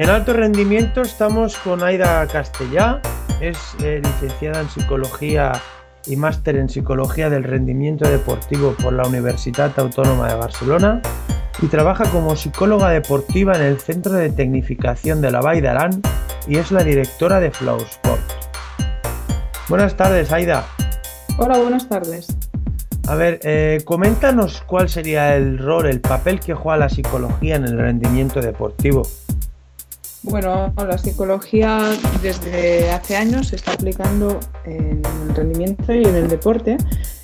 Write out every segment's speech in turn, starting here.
En alto rendimiento estamos con Aida Castellá, es eh, licenciada en Psicología y máster en Psicología del Rendimiento Deportivo por la Universidad Autónoma de Barcelona y trabaja como psicóloga deportiva en el Centro de Tecnificación de la Vall d'Aran y es la directora de Flow Sport. Buenas tardes, Aida. Hola, buenas tardes. A ver, eh, coméntanos cuál sería el rol, el papel que juega la psicología en el rendimiento deportivo. Bueno, la psicología desde hace años se está aplicando en el rendimiento y en el deporte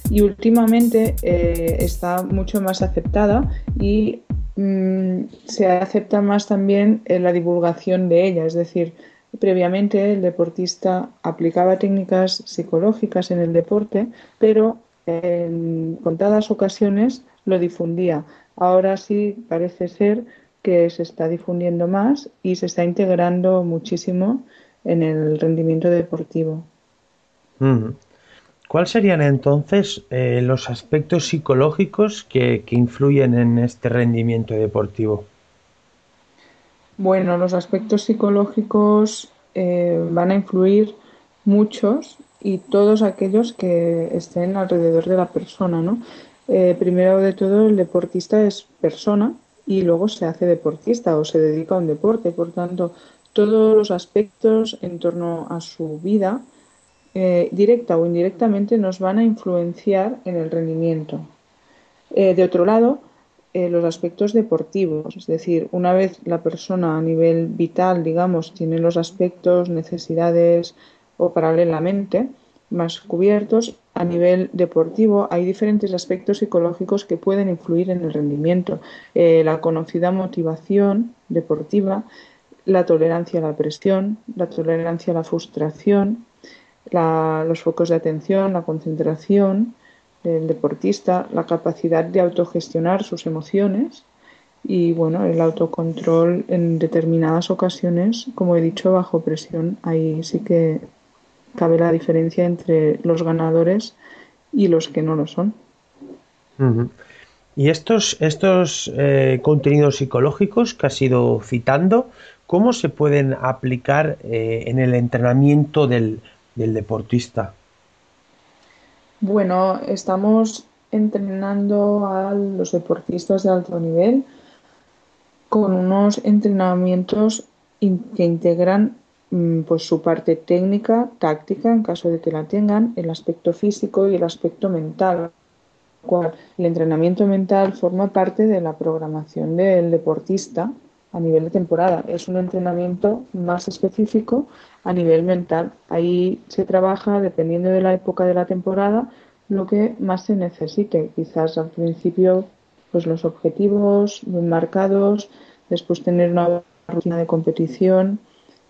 y últimamente eh, está mucho más aceptada y mm, se acepta más también en la divulgación de ella, es decir, previamente el deportista aplicaba técnicas psicológicas en el deporte, pero en contadas ocasiones lo difundía. Ahora sí parece ser que se está difundiendo más y se está integrando muchísimo en el rendimiento deportivo. ¿Cuáles serían entonces eh, los aspectos psicológicos que, influyen en este rendimiento deportivo? Bueno, los aspectos psicológicos eh, van a influir muchos y todos aquellos que estén alrededor de la persona, ¿no? Eh, primero de todo, el deportista es persona, y luego se hace deportista o se dedica a un deporte. Por tanto, todos los aspectos en torno a su vida, eh, directa o indirectamente, nos van a influenciar en el rendimiento. Eh, de otro lado, eh, los aspectos deportivos, es decir, una vez la persona a nivel vital, digamos, tiene los aspectos, necesidades o paralelamente, más cubiertos. A nivel deportivo hay diferentes aspectos psicológicos que pueden influir en el rendimiento. Eh, la conocida motivación deportiva, la tolerancia a la presión, la tolerancia a la frustración, los focos de atención, la concentración del deportista, la capacidad de autogestionar sus emociones y bueno, el autocontrol en determinadas ocasiones, como he dicho, bajo presión, ahí sí que cabe la diferencia entre los ganadores y los que no lo son. Y estos, estos eh, contenidos psicológicos que has ido citando, ¿cómo se pueden aplicar eh, en el entrenamiento del, del deportista? Bueno, estamos entrenando a los deportistas de alto nivel con unos entrenamientos que integran pues su parte técnica, táctica, en caso de que la tengan, el aspecto físico y el aspecto mental. El entrenamiento mental forma parte de la programación del deportista a nivel de temporada. Es un entrenamiento más específico a nivel mental. Ahí se trabaja, dependiendo de la época de la temporada, lo que más se necesite. Quizás al principio, pues los objetivos bien marcados, después tener una rutina de competición,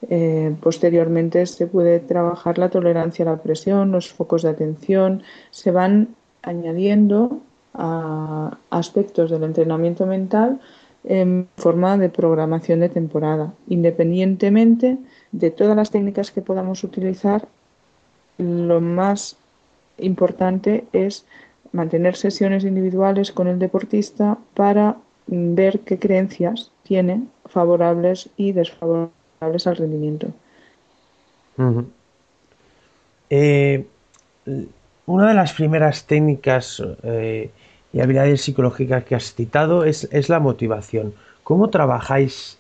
eh, posteriormente se puede trabajar la tolerancia a la presión, los focos de atención, se van añadiendo a aspectos del entrenamiento mental en forma de programación de temporada. Independientemente de todas las técnicas que podamos utilizar, lo más importante es mantener sesiones individuales con el deportista para ver qué creencias tiene favorables y desfavorables al rendimiento. Eh, una de las primeras técnicas eh, y habilidades psicológicas que has citado es, la motivación. ¿Cómo trabajáis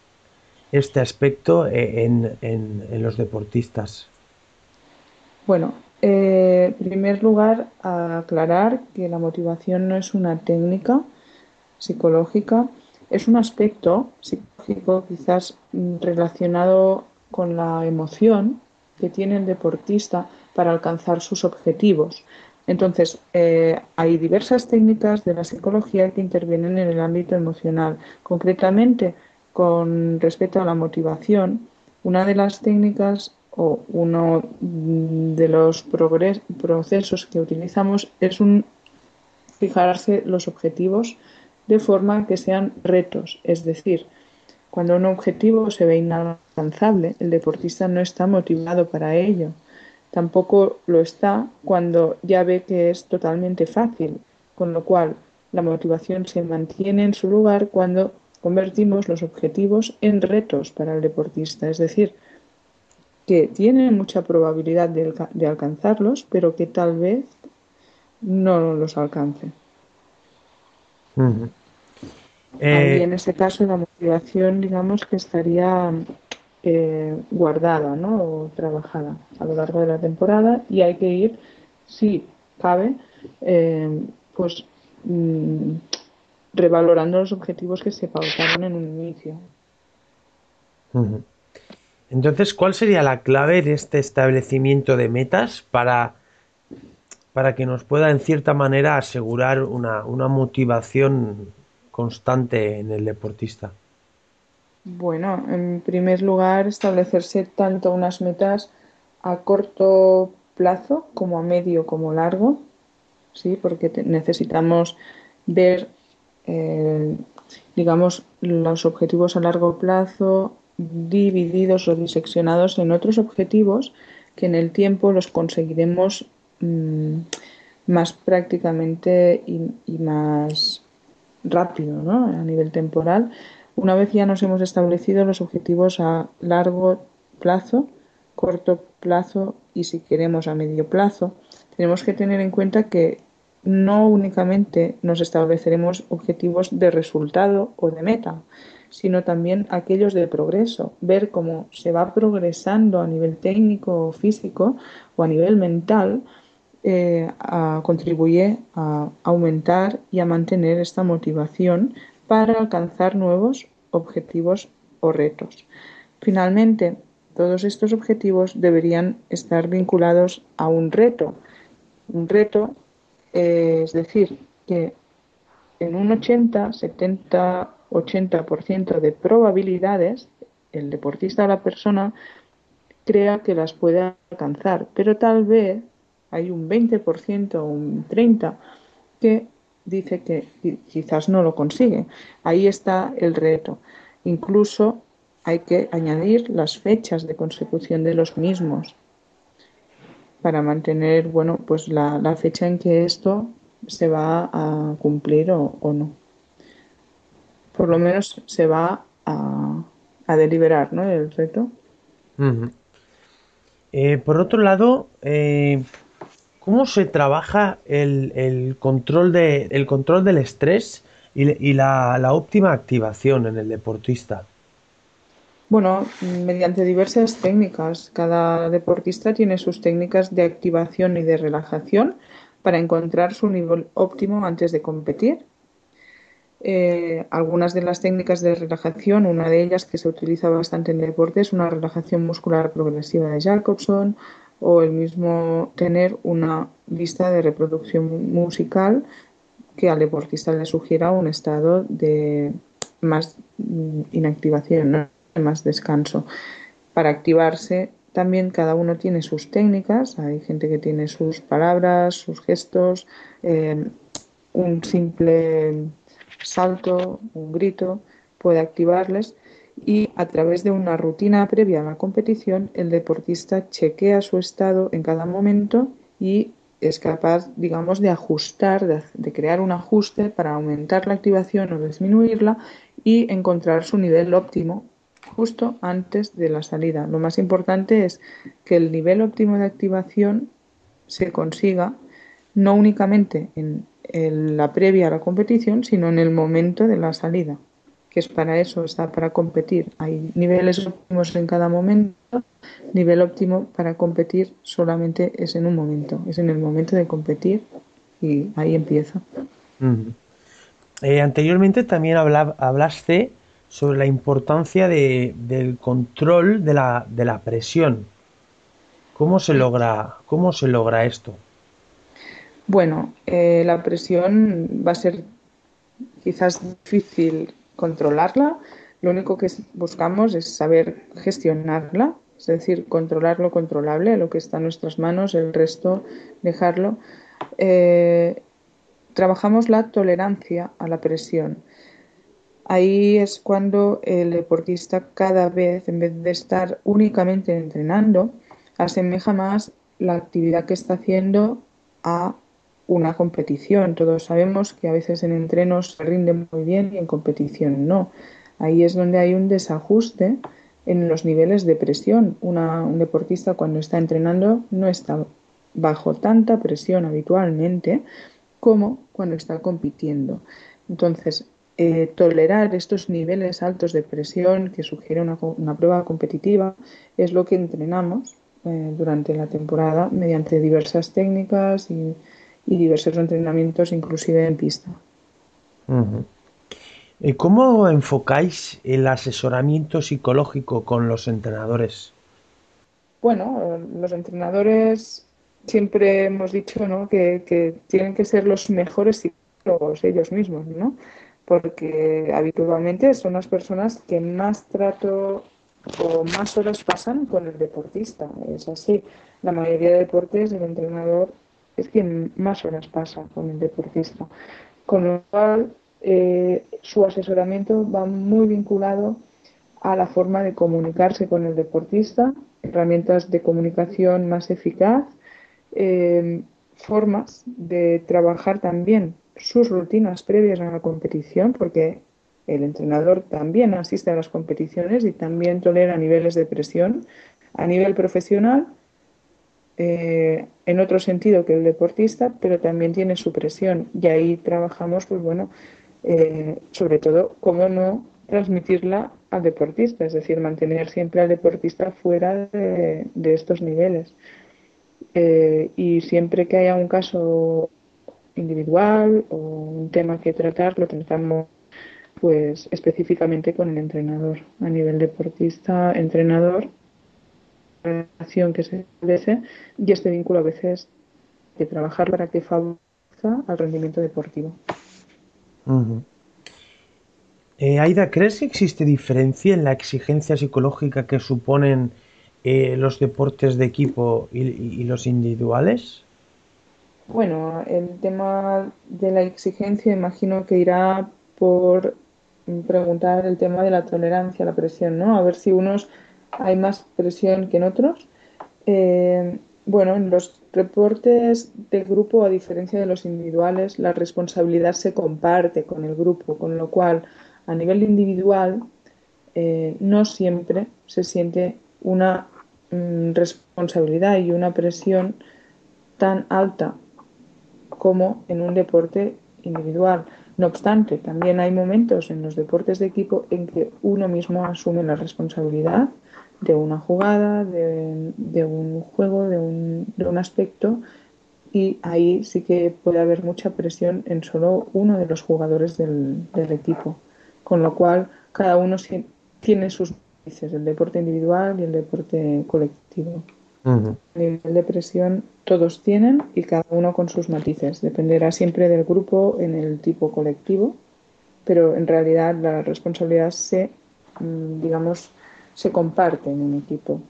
este aspecto eh, en, los deportistas? Bueno, en primer lugar, aclarar que la motivación no es una técnica psicológica es un aspecto psicológico quizás relacionado con la emoción que tiene el deportista para alcanzar sus objetivos. Entonces, eh, hay diversas técnicas de la psicología que intervienen en el ámbito emocional. Concretamente, con respecto a la motivación, una de las técnicas o uno de los procesos que utilizamos es un fijarse los objetivos de forma que sean retos, es decir, cuando un objetivo se ve inalcanzable, el deportista no está motivado para ello. Tampoco lo está cuando ya ve que es totalmente fácil, con lo cual la motivación se mantiene en su lugar cuando convertimos los objetivos en retos para el deportista, es decir, que tiene mucha probabilidad de, alcanzarlos, pero que tal vez no los alcance. Eh, en ese caso la motivación, digamos, que estaría eh, guardada ¿no? o trabajada a lo largo de la temporada y hay que ir, si cabe, eh, pues mm, revalorando los objetivos que se pautaron en un inicio. Entonces, ¿cuál sería la clave de este establecimiento de metas para, para que nos pueda en cierta manera asegurar una, una motivación constante en el deportista? Bueno, en primer lugar, establecerse tanto unas metas a corto plazo como a medio como largo, sí, porque necesitamos ver eh, digamos, los objetivos a largo plazo divididos o diseccionados en otros objetivos que en el tiempo los conseguiremos mm, más prácticamente y, más rápido ¿no? a nivel temporal. Una vez ya nos hemos establecido los objetivos a largo plazo, corto plazo y si queremos a medio plazo, tenemos que tener en cuenta que no únicamente nos estableceremos objetivos de resultado o de meta, sino también aquellos de progreso, ver cómo se va progresando a nivel técnico o físico o a nivel mental, eh, contribuye a aumentar y a mantener esta motivación para alcanzar nuevos objetivos o retos. Finalmente, todos estos objetivos deberían estar vinculados a un reto. Un reto eh, es decir, que en un 80, 70, 80% de probabilidades, el deportista o la persona crea que las puede alcanzar, pero tal vez hay un 20% o un 30% que dice que quizás no lo consigue. Ahí está el reto. Incluso hay que añadir las fechas de consecución de los mismos para mantener bueno pues la, fecha en que esto se va a cumplir o, no. Por lo menos se va a, deliberar ¿no? el reto. Eh, por otro lado, eh, ¿cómo se trabaja el, control, de, el control del estrés y, la, la óptima activación en el deportista? Bueno, mediante diversas técnicas. Cada deportista tiene sus técnicas de activación y de relajación para encontrar su nivel óptimo antes de competir. Eh, algunas de las técnicas de relajación, una de ellas que se utiliza bastante en deporte es una relajación muscular progresiva de Jacobson o el mismo tener una lista de reproducción musical que al deportista le sugiera un estado de más inactivación. más descanso. Para activarse también cada uno tiene sus técnicas, hay gente que tiene sus palabras, sus gestos, eh, un simple salto, un grito puede activarles y a través de una rutina previa a la competición el deportista chequea su estado en cada momento y es capaz, digamos, de ajustar, de, crear un ajuste para aumentar la activación o disminuirla y encontrar su nivel óptimo justo antes de la salida. Lo más importante es que el nivel óptimo de activación se consiga no únicamente en, la previa a la competición, sino en el momento de la salida, que es para eso, está para competir. Hay niveles óptimos en cada momento, nivel óptimo para competir solamente es en un momento, es en el momento de competir y ahí empieza. eh, anteriormente también hablaste sobre la importancia del control de la, de la presión. ¿Cómo se logra, cómo se logra esto? Bueno, eh, la presión va a ser quizás difícil controlarla. Lo único que buscamos es saber gestionarla, es decir, controlar lo controlable, lo que está en nuestras manos, el resto dejarlo. Eh, trabajamos la tolerancia a la presión. Ahí es cuando el deportista cada vez, en vez de estar únicamente entrenando, asemeja más la actividad que está haciendo a una competición. Todos sabemos que a veces en entrenos se rinde muy bien y en competición no. Ahí es donde hay un desajuste en los niveles de presión. un deportista cuando está entrenando no está bajo tanta presión habitualmente como cuando está compitiendo. Entonces, eh, tolerar estos niveles altos de presión que sugiere una, prueba competitiva es lo que entrenamos eh, durante la temporada mediante diversas técnicas y, diversos entrenamientos, inclusive en pista. ¿Y ¿Cómo enfocáis el asesoramiento psicológico con los entrenadores? Bueno, los entrenadores siempre hemos dicho ¿no? que, tienen que ser los mejores psicólogos ellos mismos, ¿no? porque habitualmente son las personas que más trato o más horas pasan con el deportista. Es así. La mayoría de deportes el entrenador es quien más horas pasa con el deportista. Con lo cual, eh, su asesoramiento va muy vinculado a la forma de comunicarse con el deportista, herramientas de comunicación más eficaz eh, formas de trabajar también sus rutinas previas a la competición, porque el entrenador también asiste a las competiciones y también tolera niveles de presión a nivel profesional, eh, en otro sentido que el deportista, pero también tiene su presión. Y ahí trabajamos, pues bueno, eh, sobre todo, cómo no transmitirla al deportista, es decir, mantener siempre al deportista fuera de estos niveles. Eh, y siempre que haya un caso individual o un tema que tratar, lo tratamos pues específicamente con el entrenador a nivel deportista, entrenador, relación que se establece y este vínculo a veces de trabajar para que favorezca al rendimiento deportivo. Eh, Aida, ¿crees que existe diferencia en la exigencia psicológica que suponen eh, los deportes de equipo y, los individuales? Bueno, el tema de la exigencia imagino que irá por preguntar el tema de la tolerancia a la presión, ¿no? A ver si unos hay más presión que en otros. Eh, bueno, en los deportes de grupo, a diferencia de los individuales, la responsabilidad se comparte con el grupo, con lo cual a nivel individual eh, no siempre se siente una Mm, responsabilidad y una presión tan alta como en un deporte individual. No obstante, también hay momentos en los deportes de equipo en que uno mismo asume la responsabilidad de una jugada, de, un juego, de un, de un, aspecto y ahí sí que puede haber mucha presión en solo uno de los jugadores del, del equipo. Con lo cual, cada uno tiene sus el deporte individual y el deporte colectivo. El nivel de presión todos tienen y cada uno con sus matices. Dependerá siempre del grupo en el tipo colectivo, pero en realidad la responsabilidad se, mm, digamos, se comparte en un equipo.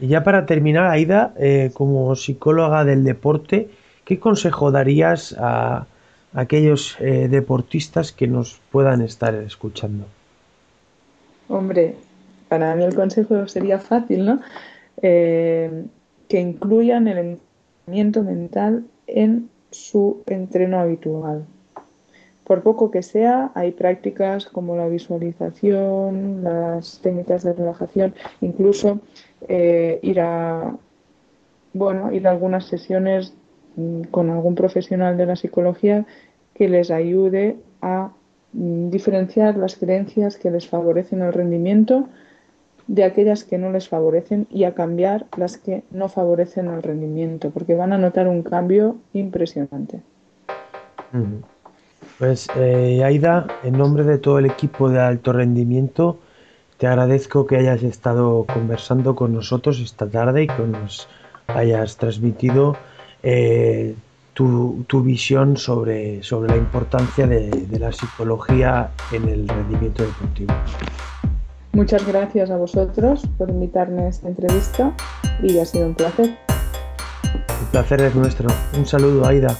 Y ya para terminar, Aida, eh, como psicóloga del deporte, ¿qué consejo darías a aquellos eh, deportistas que nos puedan estar escuchando? Hombre, para mí el consejo sería fácil, ¿no? Eh, que incluyan el entrenamiento mental en su entreno habitual. Por poco que sea, hay prácticas como la visualización, las técnicas de relajación, incluso eh, ir a bueno, ir a algunas sesiones mm, con algún profesional de la psicología que les ayude a Mm, diferenciar las creencias que les favorecen el rendimiento de aquellas que no les favorecen y a cambiar las que no favorecen el rendimiento, porque van a notar un cambio impresionante. Pues eh, Aida, en nombre de todo el equipo de alto rendimiento, te agradezco que hayas estado conversando con nosotros esta tarde y que nos hayas transmitido eh, tu, visión sobre, sobre la importancia de, de la psicología en el rendimiento deportivo. Muchas gracias a vosotros por invitarme a esta entrevista y ha sido un placer. El placer es nuestro. Un saludo, Aida.